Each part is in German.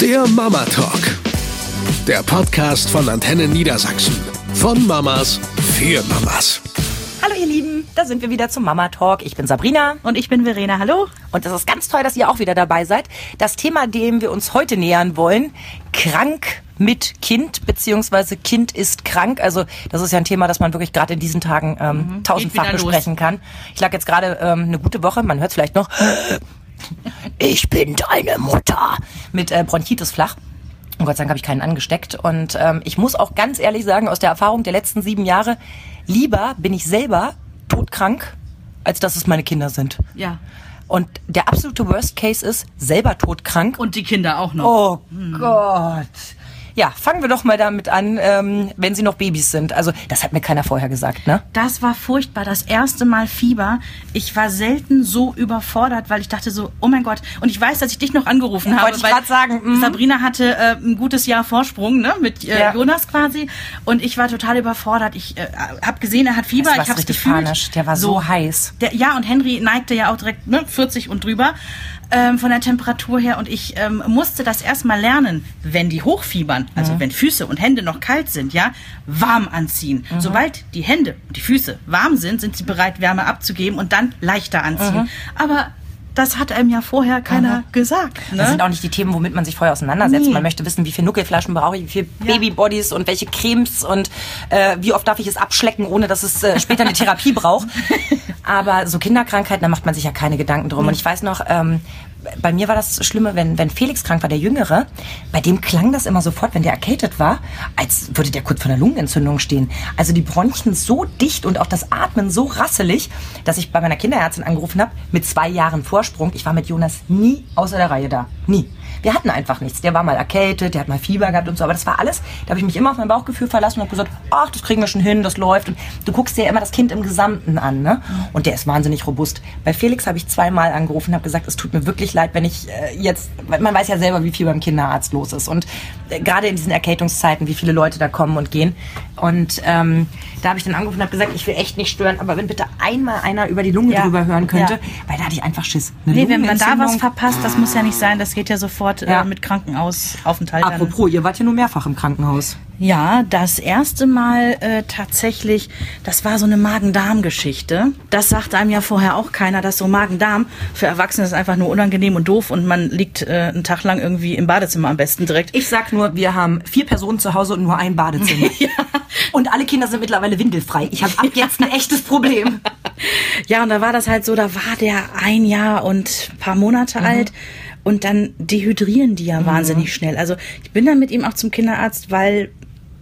Der Mama Talk. Der Podcast von Antenne Niedersachsen. Von Mamas für Mamas. Hallo ihr Lieben, da sind wir wieder zum Mama Talk. Ich bin Sabrina. Und ich bin Verena. Hallo. Und es ist ganz toll, dass ihr auch wieder dabei seid. Das Thema, dem wir uns heute nähern wollen, krank mit Kind, beziehungsweise Kind ist krank. Also das ist ja ein Thema, das man wirklich gerade in diesen Tagen ähm, Mhm. tausendfach besprechen kann. Ich lag jetzt gerade ähm, eine gute Woche, man hört vielleicht noch, ich bin deine Mutter, mit äh, Bronchitis flach. Und Gott sei Dank habe ich keinen angesteckt. Und ähm, ich muss auch ganz ehrlich sagen, aus der Erfahrung der letzten sieben Jahre, lieber bin ich selber todkrank, als dass es meine Kinder sind. Ja. Und der absolute Worst Case ist, selber todkrank. Und die Kinder auch noch. Oh Gott. Ja, fangen wir doch mal damit an, ähm, wenn sie noch Babys sind. Also, das hat mir keiner vorher gesagt, ne? Das war furchtbar. Das erste Mal Fieber. Ich war selten so überfordert, weil ich dachte so, oh mein Gott. Und ich weiß, dass ich dich noch angerufen habe. wollte ich grad sagen, mhm. Sabrina hatte äh, ein gutes Jahr Vorsprung, ne? Mit äh, Ja. Jonas quasi. Und ich war total überfordert. Ich äh, habe gesehen, er hat Fieber. Das ich habe richtig gefühlt. panisch. Der war so heiß. Der, ja, und Henry neigte ja auch direkt ne, 40 und drüber ähm, von der Temperatur her. Und ich ähm, musste das erstmal lernen, wenn die hochfiebern, also wenn Füße und Hände noch kalt sind, ja, warm anziehen. Sobald die Hände und die Füße warm sind, sind sie bereit, Wärme abzugeben und dann leichter anziehen. Aber das hat einem ja vorher keiner gesagt. Ne? Das sind auch nicht die Themen, womit man sich vorher auseinandersetzt. Nee. Man möchte wissen, wie viele Nuckelflaschen brauche ich, wie viele Babybodies und welche Cremes und äh, wie oft darf ich es abschlecken, ohne dass es äh, später eine Therapie braucht. Aber so Kinderkrankheiten, da macht man sich ja keine Gedanken drum. Und ich weiß noch, ähm, bei mir war das Schlimme, wenn, wenn Felix krank war, der Jüngere, bei dem klang das immer sofort, wenn der erkältet war, als würde der kurz vor einer Lungenentzündung stehen. Also die Bronchien so dicht und auch das Atmen so rasselig, dass ich bei meiner Kinderärztin angerufen habe, mit zwei Jahren Vorsprung. Ich war mit Jonas nie außer der Reihe da. Nie. Wir hatten einfach nichts. Der war mal erkältet, der hat mal Fieber gehabt und so, aber das war alles. Da habe ich mich immer auf mein Bauchgefühl verlassen und habe gesagt, ach, das kriegen wir schon hin, das läuft. Und du guckst dir ja immer das Kind im Gesamten an, ne? Und der ist wahnsinnig robust. Bei Felix habe ich zweimal angerufen und habe gesagt, es tut mir wirklich leid, wenn ich äh, jetzt, man weiß ja selber, wie viel beim Kinderarzt los ist und äh, gerade in diesen Erkältungszeiten, wie viele Leute da kommen und gehen. Und ähm, da habe ich dann angerufen und habe gesagt, ich will echt nicht stören, aber wenn bitte einmal einer über die Lunge Ja. drüber hören könnte, Ja. weil da hatte ich einfach Schiss. Eine Nee, wenn man da was verpasst, das muss ja nicht sein. Das geht ja sofort Ja. äh, mit Krankenhausaufenthalt. dann. Apropos, ihr wart ja nur mehrfach im Krankenhaus. Ja, das erste Mal äh, tatsächlich, das war so eine Magen-Darm-Geschichte. Das sagte einem ja vorher auch keiner, dass so Magen-Darm für Erwachsene ist einfach nur unangenehm und doof und man liegt äh, einen Tag lang irgendwie im Badezimmer am besten direkt. Ich sag nur, wir haben vier Personen zu Hause und nur ein Badezimmer. Und alle Kinder sind mittlerweile windelfrei. Ich habe ab jetzt ein echtes Problem. Ja, und da war das halt so, da war der ein Jahr und paar Monate alt. Und dann dehydrieren die ja wahnsinnig schnell. Also ich bin dann mit ihm auch zum Kinderarzt, weil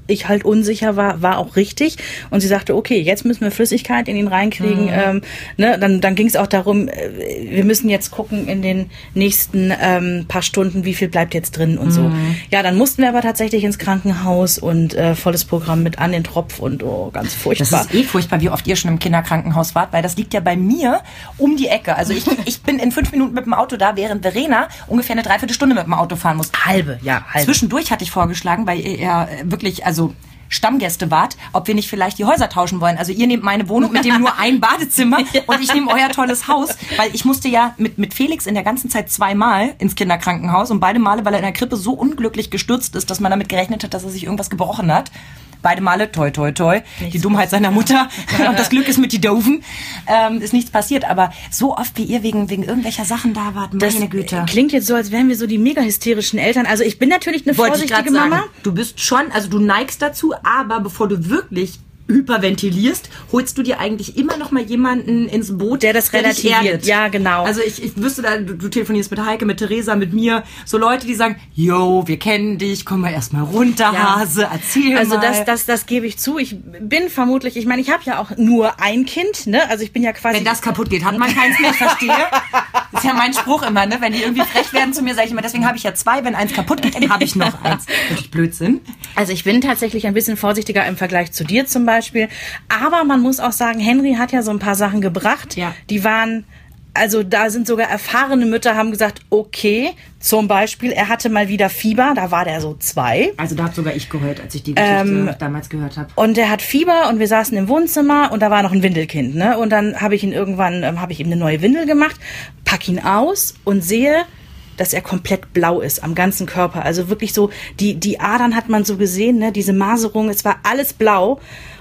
ich halt unsicher war, war auch richtig. Und sie sagte, okay, jetzt müssen wir Flüssigkeit in ihn reinkriegen. Ähm, ne, dann dann ging es auch darum, äh, wir müssen jetzt gucken in den nächsten ähm, paar Stunden, wie viel bleibt jetzt drin und so. Ja, dann mussten wir aber tatsächlich ins Krankenhaus und äh, volles Programm mit an den Tropf und oh, ganz Das furchtbar. ist eh furchtbar, wie oft ihr schon im Kinderkrankenhaus wart, weil das liegt ja bei mir um die Ecke. Also ich, ich bin in fünf Minuten mit dem Auto da, während Verena ungefähr eine Dreiviertelstunde mit dem Auto fahren muss. halbe, ja, halbe. Zwischendurch hatte ich vorgeschlagen, weil ihr ja wirklich, also Stammgäste wart, ob wir nicht vielleicht die Häuser tauschen wollen. Also ihr nehmt meine Wohnung mit dem nur ein Badezimmer und ich nehme euer tolles Haus, weil ich musste ja mit, mit Felix in der ganzen Zeit zweimal ins Kinderkrankenhaus und beide Male, weil er in der Krippe so unglücklich gestürzt ist, dass man damit gerechnet hat, dass er sich irgendwas gebrochen hat. Beide Male, toi, toi, toi. Die Dummheit seiner Mutter und das Glück ist mit die Doofen. Ähm, ist nichts passiert, aber so oft wie ihr wegen, wegen irgendwelcher Sachen da wart, meine Das Güte. klingt jetzt so, als wären wir so die mega hysterischen Eltern. Also ich bin natürlich eine Wollte ich vorsichtige gerade sagen. Mama. Du bist schon, also du neigst dazu, aber bevor du wirklich hyperventilierst, holst du dir eigentlich immer noch mal jemanden ins Boot, Der das dich relativiert. Ja, genau. Also ich, ich wüsste da, du, du telefonierst mit Heike, mit Theresa, mit mir, so Leute, die sagen, yo, wir kennen dich, komm mal erst mal runter, Ja. Hase, erzähl Also mal. das, das, das gebe ich zu. Ich bin vermutlich, ich meine, ich habe ja auch nur ein Kind, ne? Also ich bin ja quasi. wenn das kaputt geht, hat man keins mehr, ich verstehe. Das ist ja mein Spruch immer, ne? Wenn die irgendwie frech werden zu mir, sage ich immer, deswegen habe ich ja zwei, wenn eins kaputt geht, dann habe ich noch eins. Natürlich Blödsinn. Also ich bin tatsächlich ein bisschen vorsichtiger im Vergleich zu dir zum Beispiel. Aber man muss auch sagen, Henry hat ja so ein paar Sachen gebracht. Ja. Die waren, also da sind sogar erfahrene Mütter haben gesagt, okay, zum Beispiel, er hatte mal wieder Fieber, da war der so zwei. Also da habe sogar ich geheult, als ich die Geschichte damals gehört habe. Und er hat Fieber und wir saßen im Wohnzimmer und da war noch ein Windelkind, ne? Und dann habe ich ihn irgendwann, ähm, habe ich ihm eine neue Windel gemacht, pack ihn aus und sehe, dass er komplett blau ist am ganzen Körper. Also wirklich so, die, die Adern hat man so gesehen, ne? diese Maserung, es war alles blau.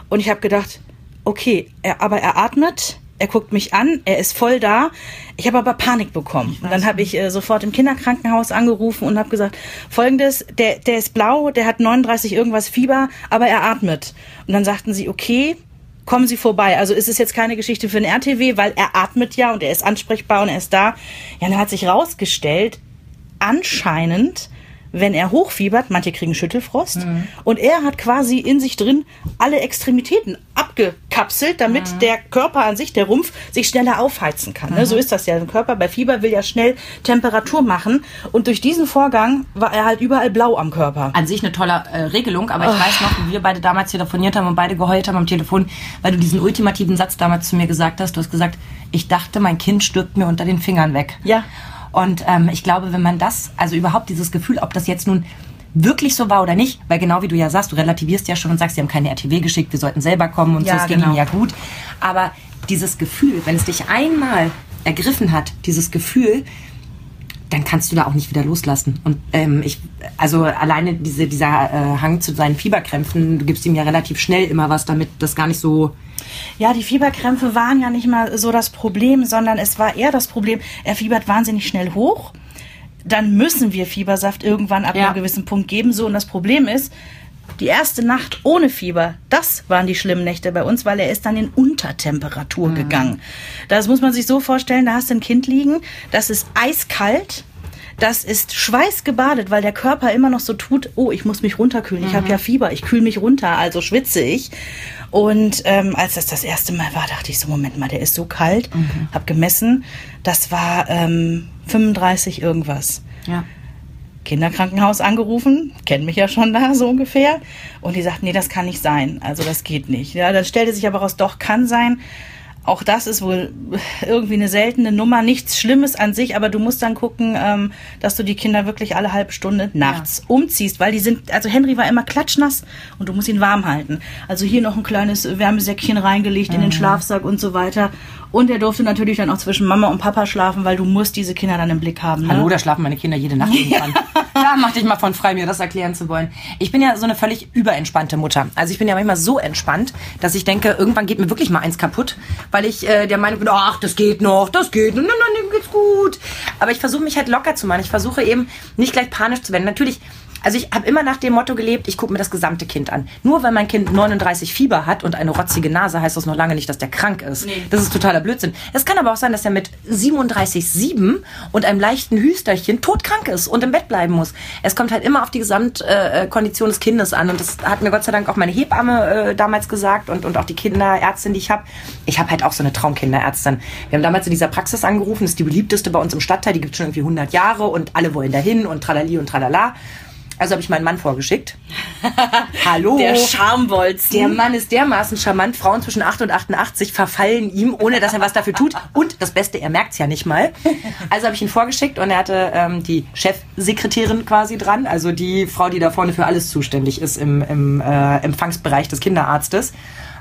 Und ich habe gedacht, okay, er, aber er atmet, er guckt mich an, er ist voll da. Ich habe aber Panik bekommen. Und dann habe ich äh, sofort im Kinderkrankenhaus angerufen und habe gesagt, folgendes, der, der ist blau, der hat 39 irgendwas Fieber, aber er atmet. Und dann sagten sie, okay, kommen Sie vorbei. Also ist es jetzt keine Geschichte für ein RTW, weil er atmet ja und er ist ansprechbar und er ist da. Ja, dann hat sich rausgestellt, anscheinend wenn er hochfiebert, manche kriegen Schüttelfrost, mhm. und er hat quasi in sich drin alle Extremitäten abgekapselt, damit mhm. der Körper an sich, der Rumpf, sich schneller aufheizen kann. Mhm. So ist das ja. Der Körper bei Fieber will ja schnell Temperatur machen und durch diesen Vorgang war er halt überall blau am Körper. An sich eine tolle äh, Regelung, aber ich oh. weiß noch, wie wir beide damals telefoniert haben und beide geheult haben am Telefon, weil du diesen ultimativen Satz damals zu mir gesagt hast. Du hast gesagt, ich dachte, mein Kind stirbt mir unter den Fingern weg. Ja. Und ähm, ich glaube, wenn man das, also überhaupt dieses Gefühl, ob das jetzt nun wirklich so war oder nicht, weil genau wie du ja sagst, du relativierst ja schon und sagst, sie haben keine RTW geschickt, wir sollten selber kommen und ja, so, es ging genau. ihnen ja gut. Aber dieses Gefühl, wenn es dich einmal ergriffen hat, dieses Gefühl, dann kannst du da auch nicht wieder loslassen. Und ähm, ich, also alleine diese, dieser äh, Hang zu seinen Fieberkrämpfen, du gibst ihm ja relativ schnell immer was, damit das gar nicht so ja, die Fieberkrämpfe waren ja nicht mal so das Problem, sondern es war eher das Problem, er fiebert wahnsinnig schnell hoch. Dann müssen wir Fiebersaft irgendwann ab ja. einem gewissen Punkt geben. So, und das Problem ist, die erste Nacht ohne Fieber, das waren die schlimmen Nächte bei uns, weil er ist dann in Untertemperatur mhm. gegangen. Das muss man sich so vorstellen, da hast du ein Kind liegen, das ist eiskalt, das ist schweißgebadet, weil der Körper immer noch so tut, oh, ich muss mich runterkühlen, mhm. ich habe ja Fieber, ich kühle mich runter, also schwitze ich. Und ähm, als das das erste Mal war, dachte ich so, Moment mal, der ist so kalt. Mhm. Hab gemessen, das war ähm, 35 irgendwas. Ja. Kinderkrankenhaus angerufen, kennen mich ja schon da so ungefähr. Und die sagten, nee, das kann nicht sein. Also das geht nicht. Ja, dann stellte sich aber raus, doch kann sein. Auch das ist wohl irgendwie eine seltene Nummer, nichts Schlimmes an sich, aber du musst dann gucken, ähm, dass du die Kinder wirklich alle halbe Stunde nachts ja. umziehst, weil die sind, also Henry war immer klatschnass und du musst ihn warm halten. Also hier noch ein kleines Wärmesäckchen reingelegt mhm. in den mhm. Schlafsack und so weiter. Und er durfte natürlich dann auch zwischen Mama und Papa schlafen, weil du musst diese Kinder dann im Blick haben. Ne? Hallo, da schlafen meine Kinder jede Nacht irgendwann. da mach dich mal von frei, mir das erklären zu wollen. Ich bin ja so eine völlig überentspannte Mutter. Also ich bin ja manchmal so entspannt, dass ich denke, irgendwann geht mir wirklich mal eins kaputt, weil ich äh, der Meinung bin, ach, das geht noch, das geht, nein, nein, dem geht's gut. Aber ich versuche mich halt locker zu machen. Ich versuche eben nicht gleich panisch zu werden. Natürlich also ich habe immer nach dem Motto gelebt, ich gucke mir das gesamte Kind an. Nur weil mein Kind 39 Fieber hat und eine rotzige Nase, heißt das noch lange nicht, dass der krank ist. Nee. Das ist totaler Blödsinn. Es kann aber auch sein, dass er mit 37,7 und einem leichten Hüsterchen todkrank ist und im Bett bleiben muss. Es kommt halt immer auf die Gesamtkondition äh, des Kindes an. Und das hat mir Gott sei Dank auch meine Hebamme äh, damals gesagt und, und auch die Kinderärztin, die ich habe. Ich habe halt auch so eine Traumkinderärztin. Wir haben damals in dieser Praxis angerufen, das ist die beliebteste bei uns im Stadtteil, die gibt schon irgendwie 100 Jahre und alle wollen dahin und tralali und tralala. Also habe ich meinen Mann vorgeschickt. Hallo. Der Schambolzen. Der Mann ist dermaßen charmant. Frauen zwischen 8 und 88 verfallen ihm, ohne dass er was dafür tut. Und das Beste, er merkt's ja nicht mal. Also habe ich ihn vorgeschickt und er hatte ähm, die Chefsekretärin quasi dran, also die Frau, die da vorne für alles zuständig ist im, im äh, Empfangsbereich des Kinderarztes.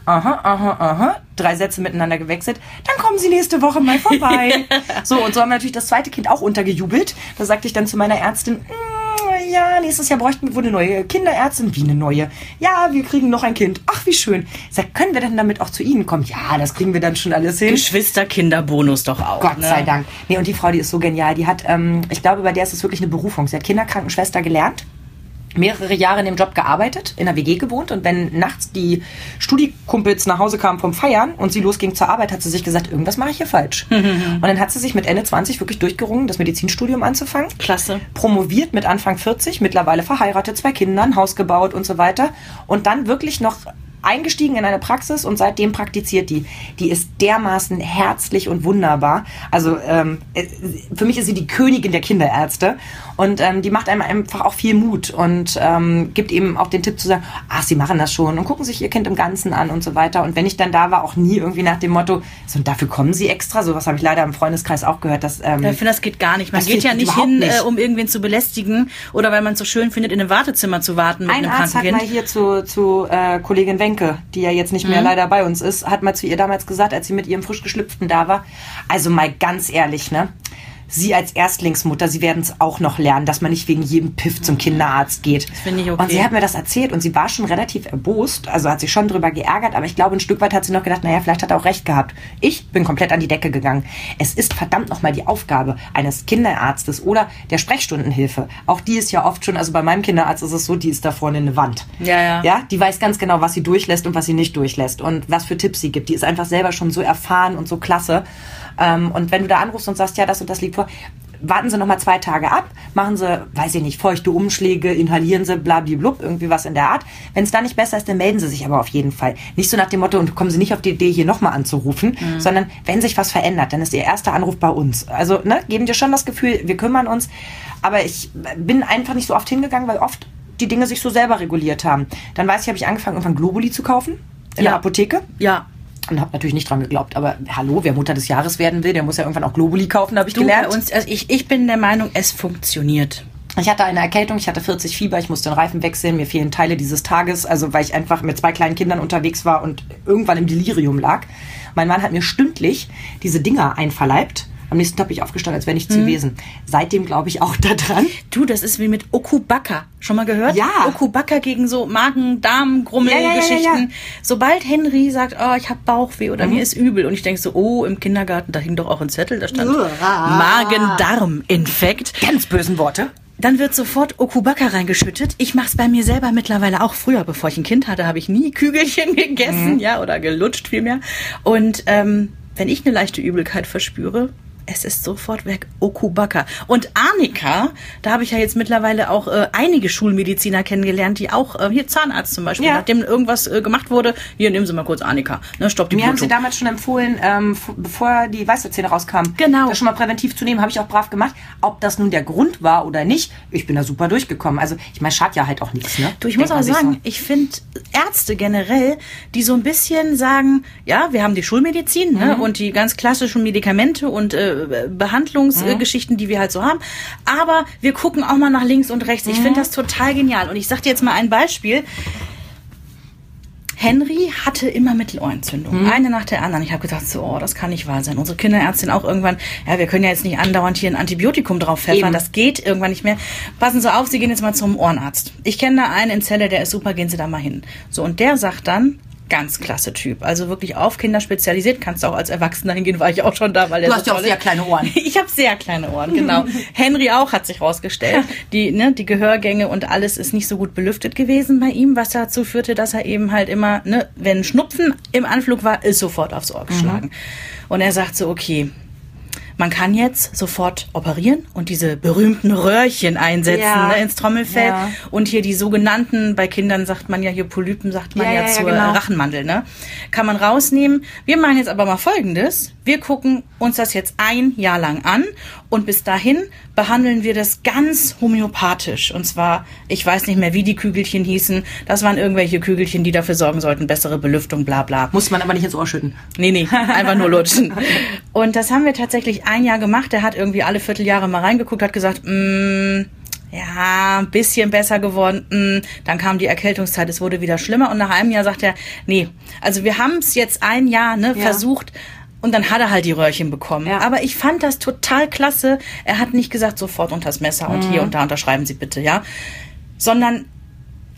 Aha, aha, aha. Drei Sätze miteinander gewechselt. Dann kommen Sie nächste Woche mal vorbei. so, und so haben wir natürlich das zweite Kind auch untergejubelt. Da sagte ich dann zu meiner Ärztin, mm, ja, nächstes Jahr bräuchten wir wohl eine neue Kinderärztin. Wie eine neue? Ja, wir kriegen noch ein Kind. Ach, wie schön. Sag, können wir denn damit auch zu Ihnen kommen? Ja, das kriegen wir dann schon alles hin. Geschwisterkinderbonus doch auch. Gott ne? sei Dank. Nee, und die Frau, die ist so genial. Die hat, ähm, ich glaube, bei der ist es wirklich eine Berufung. Sie hat Kinderkrankenschwester gelernt mehrere Jahre in dem Job gearbeitet, in der WG gewohnt und wenn nachts die Studikumpels nach Hause kamen vom Feiern und sie losging zur Arbeit, hat sie sich gesagt, irgendwas mache ich hier falsch. und dann hat sie sich mit Ende 20 wirklich durchgerungen, das Medizinstudium anzufangen. Klasse. Promoviert mit Anfang 40, mittlerweile verheiratet, zwei Kinder, ein Haus gebaut und so weiter und dann wirklich noch eingestiegen in eine Praxis und seitdem praktiziert die. Die ist dermaßen herzlich und wunderbar. Also ähm, äh, für mich ist sie die Königin der Kinderärzte und ähm, die macht einem einfach auch viel Mut und ähm, gibt eben auch den Tipp zu sagen, ach, sie machen das schon und gucken sich ihr Kind im Ganzen an und so weiter. Und wenn ich dann da war, auch nie irgendwie nach dem Motto, so und dafür kommen sie extra. Sowas habe ich leider im Freundeskreis auch gehört. Dass, ähm, ich finde, das geht gar nicht. Man geht ja nicht hin, nicht. Äh, um irgendwen zu belästigen oder weil man es so schön findet, in einem Wartezimmer zu warten mit Ein einem Arzt hat mal hier zu, zu äh, Kollegin Wenke, die ja jetzt nicht mehr mhm. leider bei uns ist, hat mal zu ihr damals gesagt, als sie mit ihrem frisch geschlüpften da war, also mal ganz ehrlich, ne? Sie als Erstlingsmutter, Sie werden es auch noch lernen, dass man nicht wegen jedem Piff zum Kinderarzt geht. Das finde ich okay. Und sie hat mir das erzählt und sie war schon relativ erbost, also hat sich schon drüber geärgert, aber ich glaube, ein Stück weit hat sie noch gedacht, naja, vielleicht hat er auch recht gehabt. Ich bin komplett an die Decke gegangen. Es ist verdammt nochmal die Aufgabe eines Kinderarztes oder der Sprechstundenhilfe. Auch die ist ja oft schon, also bei meinem Kinderarzt ist es so, die ist da vorne eine Wand. Ja, ja. Ja, die weiß ganz genau, was sie durchlässt und was sie nicht durchlässt und was für Tipps sie gibt. Die ist einfach selber schon so erfahren und so klasse. Ähm, und wenn du da anrufst und sagst, ja, das und das liegt vor, warten Sie noch mal zwei Tage ab, machen Sie, weiß ich nicht, feuchte Umschläge, inhalieren Sie, blablablub, irgendwie was in der Art. Wenn es da nicht besser ist, dann melden Sie sich aber auf jeden Fall. Nicht so nach dem Motto, und kommen Sie nicht auf die Idee, hier nochmal anzurufen, mhm. sondern wenn sich was verändert, dann ist Ihr erster Anruf bei uns. Also, ne, geben dir schon das Gefühl, wir kümmern uns. Aber ich bin einfach nicht so oft hingegangen, weil oft die Dinge sich so selber reguliert haben. Dann weiß ich, habe ich angefangen, irgendwann Globuli zu kaufen in Ja. der Apotheke. Ja. Und habe natürlich nicht dran geglaubt. Aber hallo, wer Mutter des Jahres werden will, der muss ja irgendwann auch Globuli kaufen, habe ich Du, bei gelernt. uns, also ich, ich bin der Meinung, es funktioniert. Ich hatte eine Erkältung, ich hatte 40 Fieber, ich musste den Reifen wechseln, mir fehlen Teile dieses Tages, also weil ich einfach mit zwei kleinen Kindern unterwegs war und irgendwann im Delirium lag. Mein Mann hat mir stündlich diese Dinger einverleibt. Am nächsten Tag bin ich aufgestanden, als wäre nichts Mhm. gewesen. Seitdem glaube ich auch daran. Du, das ist wie mit Okubaka. Schon mal gehört? Ja. Okubaka gegen so Magen, Darm, Grummel, Ja, ja, Geschichten. ja. Sobald Henry sagt, oh, ich habe Bauchweh oder Mhm. mir ist übel und ich denke so, oh, im Kindergarten, da hing doch auch ein Zettel, da stand. Magen-Darm-Infekt. Ganz bösen Worte. Dann wird sofort Okubaka reingeschüttet. Ich mache es bei mir selber mittlerweile auch. Früher, bevor ich ein Kind hatte, habe ich nie Kügelchen gegessen, ja, oder gelutscht vielmehr. Und ähm, wenn ich eine leichte Übelkeit verspüre, es ist sofort weg. Okubaka. Und Arnika, da habe ich ja jetzt mittlerweile auch äh, einige Schulmediziner kennengelernt, die auch, äh, hier Zahnarzt zum Beispiel, Ja. nachdem irgendwas äh, gemacht wurde, hier nehmen Sie mal kurz Arnika. Ne, stopp die Mir haben sie Blutung. damals schon empfohlen, ähm, bevor die Weisheitszähne rauskamen, Genau. das schon mal präventiv zu nehmen, habe ich auch brav gemacht. Ob das nun der Grund war oder nicht, ich bin da super durchgekommen. Also ich meine, schadet ja halt auch nichts. Ne? Du, ich muss Denkt auch sagen, so. ich finde Ärzte generell, die so ein bisschen sagen, ja, wir haben die Schulmedizin Mhm. ne, und die ganz klassischen Medikamente und äh, Behandlungsgeschichten, die wir halt so haben, aber wir gucken auch mal nach links und rechts. Ich Mhm. finde das total genial. Und ich sag dir jetzt mal ein Beispiel. Henry hatte immer Mittelohrentzündung. Mhm. Eine nach der anderen. Ich habe gedacht, so, oh, das kann nicht wahr sein. Unsere Kinderärztin auch irgendwann, ja, wir können ja jetzt nicht andauernd hier ein Antibiotikum drauf pfeffern. Eben. Das geht irgendwann nicht mehr. Passen Sie auf, Sie gehen jetzt mal zum Ohrenarzt. Ich kenne da einen in Celle, der ist super, gehen Sie da mal hin. So, und der sagt dann, ganz klasse Typ. Also wirklich auf Kinder spezialisiert. Kannst du auch als Erwachsener hingehen, war ich auch schon da, weil der Du hast ja auch sehr kleine Ohren. Ich habe sehr kleine Ohren, genau. Henry auch hat sich rausgestellt. Die, ne, die Gehörgänge und alles ist nicht so gut belüftet gewesen bei ihm, was dazu führte, dass er eben halt immer, ne, wenn Schnupfen im Anflug war, ist sofort aufs Ohr geschlagen. Und er sagt so, okay, man kann jetzt sofort operieren und diese berühmten Röhrchen einsetzen Ja. ne, ins Trommelfell. Ja. Und hier die sogenannten, bei Kindern sagt man ja hier Polypen, sagt man Ja, ja, zur genau. Rachenmandel, ne? Kann man rausnehmen. Wir machen jetzt aber mal Folgendes. Wir gucken uns das jetzt ein Jahr lang an und bis dahin behandeln wir das ganz homöopathisch. Und zwar, ich weiß nicht mehr, wie die Kügelchen hießen. Das waren irgendwelche Kügelchen, die dafür sorgen sollten, bessere Belüftung, bla bla. Muss man aber nicht ins Ohr schütten. Nee, nee, einfach nur lutschen. Und das haben wir tatsächlich ein Jahr gemacht. Er hat irgendwie alle Vierteljahre mal reingeguckt, hat gesagt, mm, ja, ein bisschen besser geworden. Mm. Dann kam die Erkältungszeit, es wurde wieder schlimmer. Und nach einem Jahr sagt er, nee, also wir haben es jetzt ein Jahr ne, Ja. versucht. Und dann hat er halt die Röhrchen bekommen. Ja. Aber ich fand das total klasse. Er hat nicht gesagt, sofort unters Messer und hier und da unterschreiben Sie bitte, ja. Sondern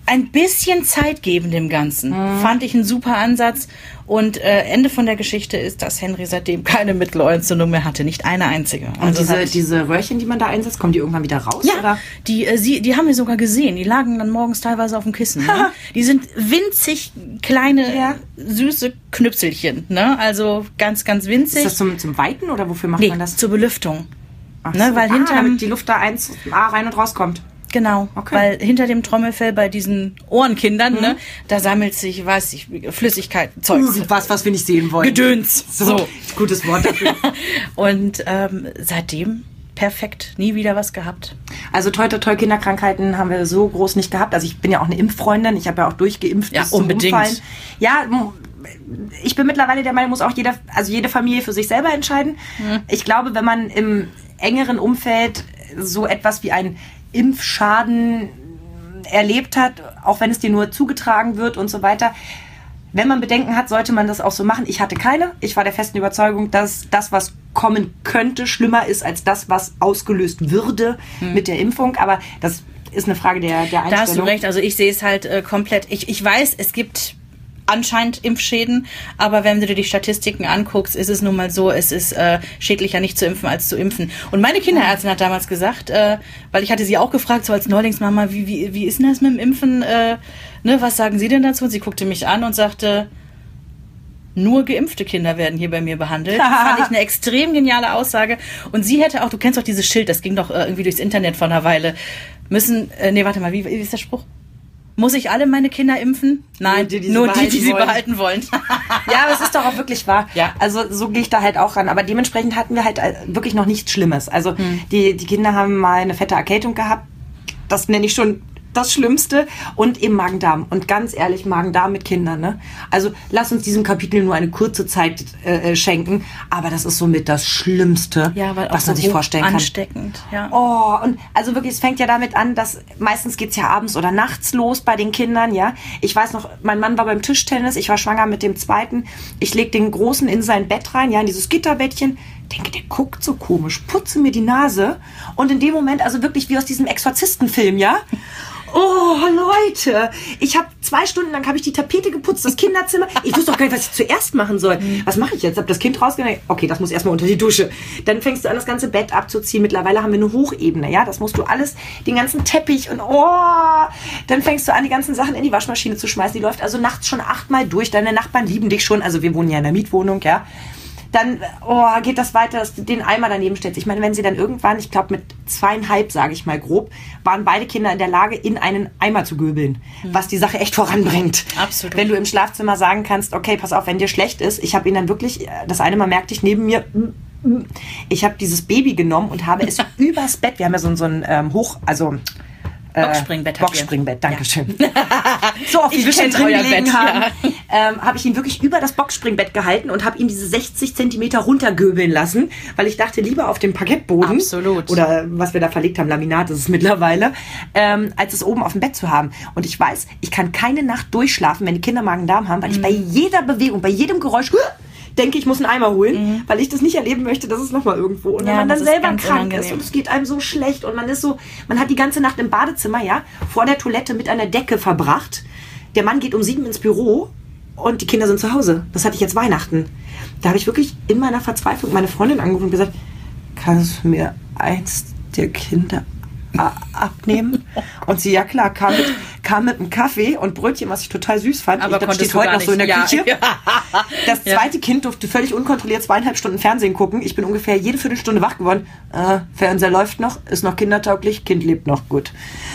ein bisschen Zeit geben dem Ganzen. Mhm. Fand ich einen super Ansatz. Und äh, Ende von der Geschichte ist, dass Henry seitdem keine Mittelohrentzündung mehr hatte. Nicht eine einzige. Und Also diese, diese Röhrchen, die man da einsetzt, kommen die irgendwann wieder raus? ja, Oder? die, äh, sie, die haben wir sogar gesehen. Die lagen dann morgens teilweise auf dem Kissen. Ne? Die sind winzig kleine, Ja. süße Knüpselchen. Ne? Also ganz, ganz winzig. Ist das zum, zum Weiten oder wofür macht nee, man das? zur Belüftung. Ach ne, so. weil ah, hinterm- damit die Luft da eins A rein und rauskommt. Genau, Okay. weil hinter dem Trommelfell bei diesen Ohrenkindern, Mhm. ne, da sammelt sich, weiß ich, Flüssigkeit, Zeugs. Irgendwas, was wir nicht sehen wollen. Gedöns. So, So. gutes Wort dafür. Und ähm, seitdem perfekt, nie wieder was gehabt. Also toi toi toi Kinderkrankheiten haben wir so groß nicht gehabt. Also ich bin ja auch eine Impffreundin. Ich habe ja auch durchgeimpft Ja, unbedingt. Umfallen. Ja, ich bin mittlerweile der Meinung, muss auch jeder, also jede Familie für sich selber entscheiden. Hm. Ich glaube, wenn man im engeren Umfeld so etwas wie ein Impfschaden erlebt hat, auch wenn es dir nur zugetragen wird und so weiter, wenn man Bedenken hat, sollte man das auch so machen. Ich hatte keine. Ich war der festen Überzeugung, dass das, was kommen könnte, schlimmer ist als das, was ausgelöst würde Hm. mit der Impfung. Aber das ist eine Frage der, der Einstellung. Da hast du recht. Also ich sehe es halt äh, komplett. Ich, ich weiß, es gibt anscheinend Impfschäden, aber wenn du dir die Statistiken anguckst, ist es nun mal so, es ist äh, schädlicher nicht zu impfen als zu impfen. Und meine Kinderärztin hat damals gesagt, äh, weil ich hatte sie auch gefragt, so als Neulingsmama, wie, wie, wie ist denn das mit dem Impfen? Äh, ne, was sagen Sie denn dazu? Und sie guckte mich an und sagte, nur geimpfte Kinder werden hier bei mir behandelt. Fand ich eine extrem geniale Aussage. Und sie hätte auch, du kennst doch dieses Schild, das ging doch äh, irgendwie durchs Internet vor einer Weile. Müssen, äh, nee, warte mal, wie, wie ist der Spruch? Muss ich alle meine Kinder impfen? Nein, Nur die, die sie nur die, behalten die sie wollen. behalten wollen. Ja, aber es ist doch auch wirklich wahr. Ja. Also so gehe ich da halt auch ran. Aber dementsprechend hatten wir halt äh, wirklich noch nichts Schlimmes. Also Hm. die, die Kinder haben mal eine fette Erkältung gehabt. Das nenne ich schon das Schlimmste. Und eben Magen-Darm. Und ganz ehrlich, Magen-Darm mit Kindern. Ne? Also lass uns diesem Kapitel nur eine kurze Zeit äh, äh, schenken. Aber das ist somit das Schlimmste, ja, was man sich vorstellen kann. ansteckend. Ja. Oh, und also wirklich, es fängt ja damit an, dass meistens geht's ja abends oder nachts los bei den Kindern, ja. Ich weiß noch, mein Mann war beim Tischtennis, ich war schwanger mit dem zweiten. Ich leg den Großen in sein Bett rein, ja, in dieses Gitterbettchen. Denke, der guckt so komisch, putze mir die Nase. Und in dem Moment, also wirklich wie aus diesem Exorzistenfilm, ja. Oh, Leute, ich habe zwei Stunden lang habe ich die Tapete geputzt, das Kinderzimmer. Ich wusste doch gar nicht, was ich zuerst machen soll. Was mache ich jetzt? Hab das Kind rausgenommen. Okay, das muss erstmal unter die Dusche. Dann fängst du an, das ganze Bett abzuziehen. Mittlerweile haben wir eine Hochebene, ja. Das musst du alles, den ganzen Teppich und oh. Dann fängst du an, die ganzen Sachen in die Waschmaschine zu schmeißen. Die läuft also nachts schon achtmal durch. Deine Nachbarn lieben dich schon. Also wir wohnen ja in der Mietwohnung, ja dann oh, geht das weiter, dass du den Eimer daneben stellst. Ich meine, wenn sie dann irgendwann, ich glaube mit zweieinhalb, sage ich mal grob, waren beide Kinder in der Lage, in einen Eimer zu göbeln, was die Sache echt voranbringt. Absolut. Wenn du im Schlafzimmer sagen kannst, okay, pass auf, wenn dir schlecht ist, ich habe ihn dann wirklich, äh, das eine Mal merkte ich neben mir, mm, mm, ich habe dieses Baby genommen und habe es übers Bett, wir haben ja so, ein- so ein ähm, Hoch, also Boxspringbett ihr. Boxspringbett, Dankeschön. So oft wie Ich wir schon kenn drin gelegen Bett, haben, ja. ähm, habe ich ihn wirklich über das Boxspringbett gehalten und habe ihn diese 60 Zentimeter runtergöbeln lassen, weil ich dachte, lieber auf dem Parkettboden Absolut. oder was wir da verlegt haben, Laminat ist es mittlerweile, ähm, als es oben auf dem Bett zu haben. Und ich weiß, ich kann keine Nacht durchschlafen, wenn die Kinder Magen-Darm haben, weil ich bei Mhm. jeder Bewegung, bei jedem Geräusch denke, ich muss einen Eimer holen, weil ich das nicht erleben möchte, dass es nochmal irgendwo. Und wenn Mhm. Ja, man dann selber krank unangenehm. ist und es geht einem so schlecht und man ist so, man hat die ganze Nacht im Badezimmer, ja, vor der Toilette mit einer Decke verbracht. Der Mann geht um sieben ins Büro und die Kinder sind zu Hause. Das hatte ich jetzt Weihnachten. Da habe ich wirklich in meiner Verzweiflung meine Freundin angerufen und gesagt, kannst du mir eins der Kinder abnehmen? Und sie, ja klar, kam mit, kam mit einem Kaffee und Brötchen, was ich total süß fand. Aber ich, das steht heute noch so in der. Ja. Küche. Das zweite Kind durfte völlig unkontrolliert zweieinhalb Stunden Fernsehen gucken. Ich bin ungefähr jede Viertelstunde wach geworden. Äh, Fernseher läuft noch, ist noch kindertauglich, Kind lebt noch gut.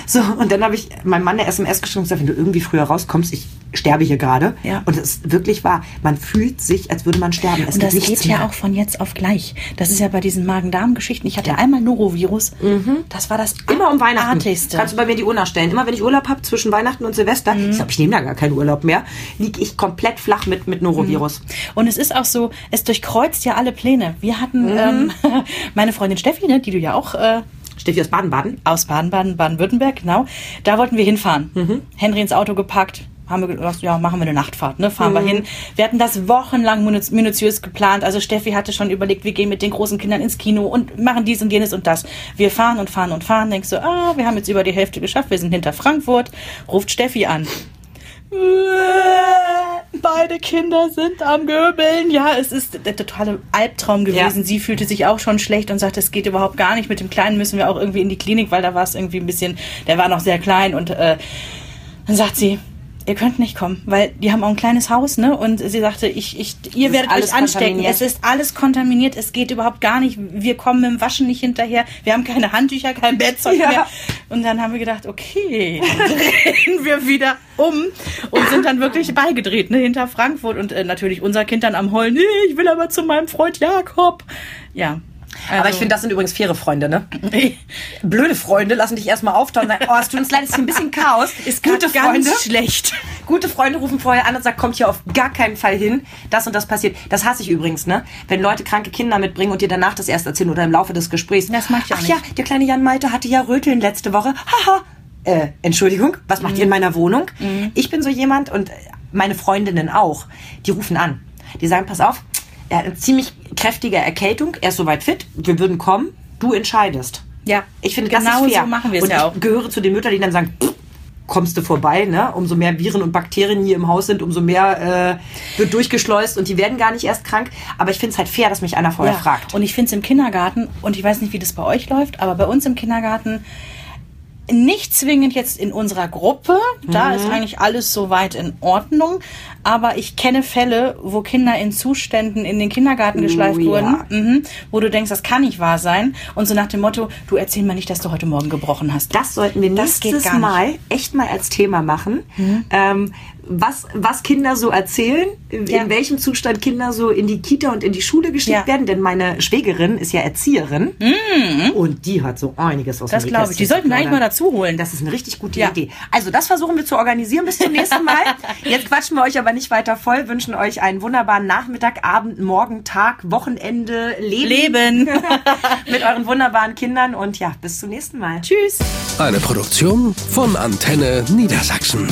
So, und dann habe ich meinem Mann eine SMS geschrieben und gesagt, wenn du irgendwie früher rauskommst, ich sterbe hier gerade. Ja. Und es ist wirklich wahr. Man fühlt sich, als würde man sterben. Es Und das geht ja mehr. auch von jetzt auf gleich. Das ist ja bei diesen Magen-Darm-Geschichten. Ich hatte einmal Norovirus. Das war das Immer um Weihnachten. Artigste. Kannst du bei mir die Uhr nachstellen. Immer wenn ich Urlaub habe zwischen Weihnachten und Silvester, Mhm. ich glaube, ich nehme da gar keinen Urlaub mehr, liege ich komplett flach mit, mit Norovirus. Und es ist auch so, es durchkreuzt ja alle Pläne. Wir hatten Mhm. ähm, meine Freundin Steffi, ne, die du ja auch äh, Steffi aus Baden-Baden. aus Baden-Baden, Baden-Württemberg, genau. Da wollten wir hinfahren. Mhm. Henry ins Auto gepackt. Haben wir gedacht, ja, machen wir eine Nachtfahrt, ne? Fahren Mhm. wir hin. Wir hatten das wochenlang minutiös geplant. Also Steffi hatte schon überlegt, wir gehen mit den großen Kindern ins Kino und machen dies und jenes und das. Wir fahren und fahren und fahren. Denkst du, ah, wir haben jetzt über die Hälfte geschafft. Wir sind hinter Frankfurt. Ruft Steffi an. Beide Kinder sind am Göbeln. Ja, es ist der totale Albtraum gewesen. Ja. Sie fühlte sich auch schon schlecht und sagte, es geht überhaupt gar nicht. Mit dem Kleinen müssen wir auch irgendwie in die Klinik, weil da war es irgendwie ein bisschen, der war noch sehr klein und äh, dann sagt sie, ihr könnt nicht kommen, weil die haben auch ein kleines Haus, ne? Und sie sagte, ich, ich, ihr ist werdet alles euch anstecken. Es ist alles kontaminiert. Es geht überhaupt gar nicht. Wir kommen mit dem Waschen nicht hinterher. Wir haben keine Handtücher, kein Bettzeug Ja. mehr. Und dann haben wir gedacht, okay, dann drehen wir wieder um und sind dann wirklich beigedreht, ne, hinter Frankfurt und äh, natürlich unser Kind dann am Heulen, nee, ich will aber zu meinem Freund Jakob. Ja. Aber ich finde, das sind übrigens faire Freunde, ne? Blöde Freunde lassen dich erstmal auftauen und sagen, oh, es tut uns leid, es ist ein bisschen Chaos. ist gute grad ganz Freunde. schlecht. Gute Freunde rufen vorher an und sagen, kommt hier auf gar keinen Fall hin. Das und das passiert. Das hasse ich übrigens, ne? Wenn Leute kranke Kinder mitbringen und dir danach das erst erzählen oder im Laufe des Gesprächs. Das mag ich auch Ach nicht. ja, der kleine Jan Malte hatte ja Röteln letzte Woche. Haha. Äh, Entschuldigung, was macht ihr in meiner Wohnung? Ich bin so jemand und meine Freundinnen auch, die rufen an. Die sagen, pass auf, er hat eine ziemlich kräftige Erkältung, er ist soweit fit, wir würden kommen, du entscheidest. Ja, Ich finde, das genau ist fair. so machen wir es und ja auch. ich gehöre zu den Müttern, die dann sagen, kommst du vorbei, ne? Umso mehr Viren und Bakterien hier im Haus sind, umso mehr äh, wird durchgeschleust und die werden gar nicht erst krank. Aber ich finde es halt fair, dass mich einer vorher Ja, fragt. Und ich finde es im Kindergarten, und ich weiß nicht, wie das bei euch läuft, aber bei uns im Kindergarten nicht zwingend jetzt in unserer Gruppe. Da Mhm. ist eigentlich alles soweit in Ordnung. Aber ich kenne Fälle, wo Kinder in Zuständen in den Kindergarten geschleift Oh, ja. wurden, mhm, wo du denkst, das kann nicht wahr sein. Und so nach dem Motto, du erzähl mal nicht, dass du heute Morgen gebrochen hast. Das sollten wir Das nächstes. Mhm. Mal echt mal als Thema machen. Ähm, was, was Kinder so erzählen, in Ja. welchem Zustand Kinder so in die Kita und in die Schule geschickt Ja. werden. Denn meine Schwägerin ist ja Erzieherin und die hat so einiges aus Mhm. Das dem glaube ich. Die sollten wir eigentlich mal dazu holen. Das ist eine richtig gute Ja. Idee. Also das versuchen wir zu organisieren bis zum nächsten Mal. Jetzt quatschen wir euch aber nicht weiter voll, wünschen euch einen wunderbaren Nachmittag, Abend, Morgen, Tag, Wochenende, Leben, Leben. mit euren wunderbaren Kindern und ja, bis zum nächsten Mal. Tschüss. Eine Produktion von Antenne Niedersachsen.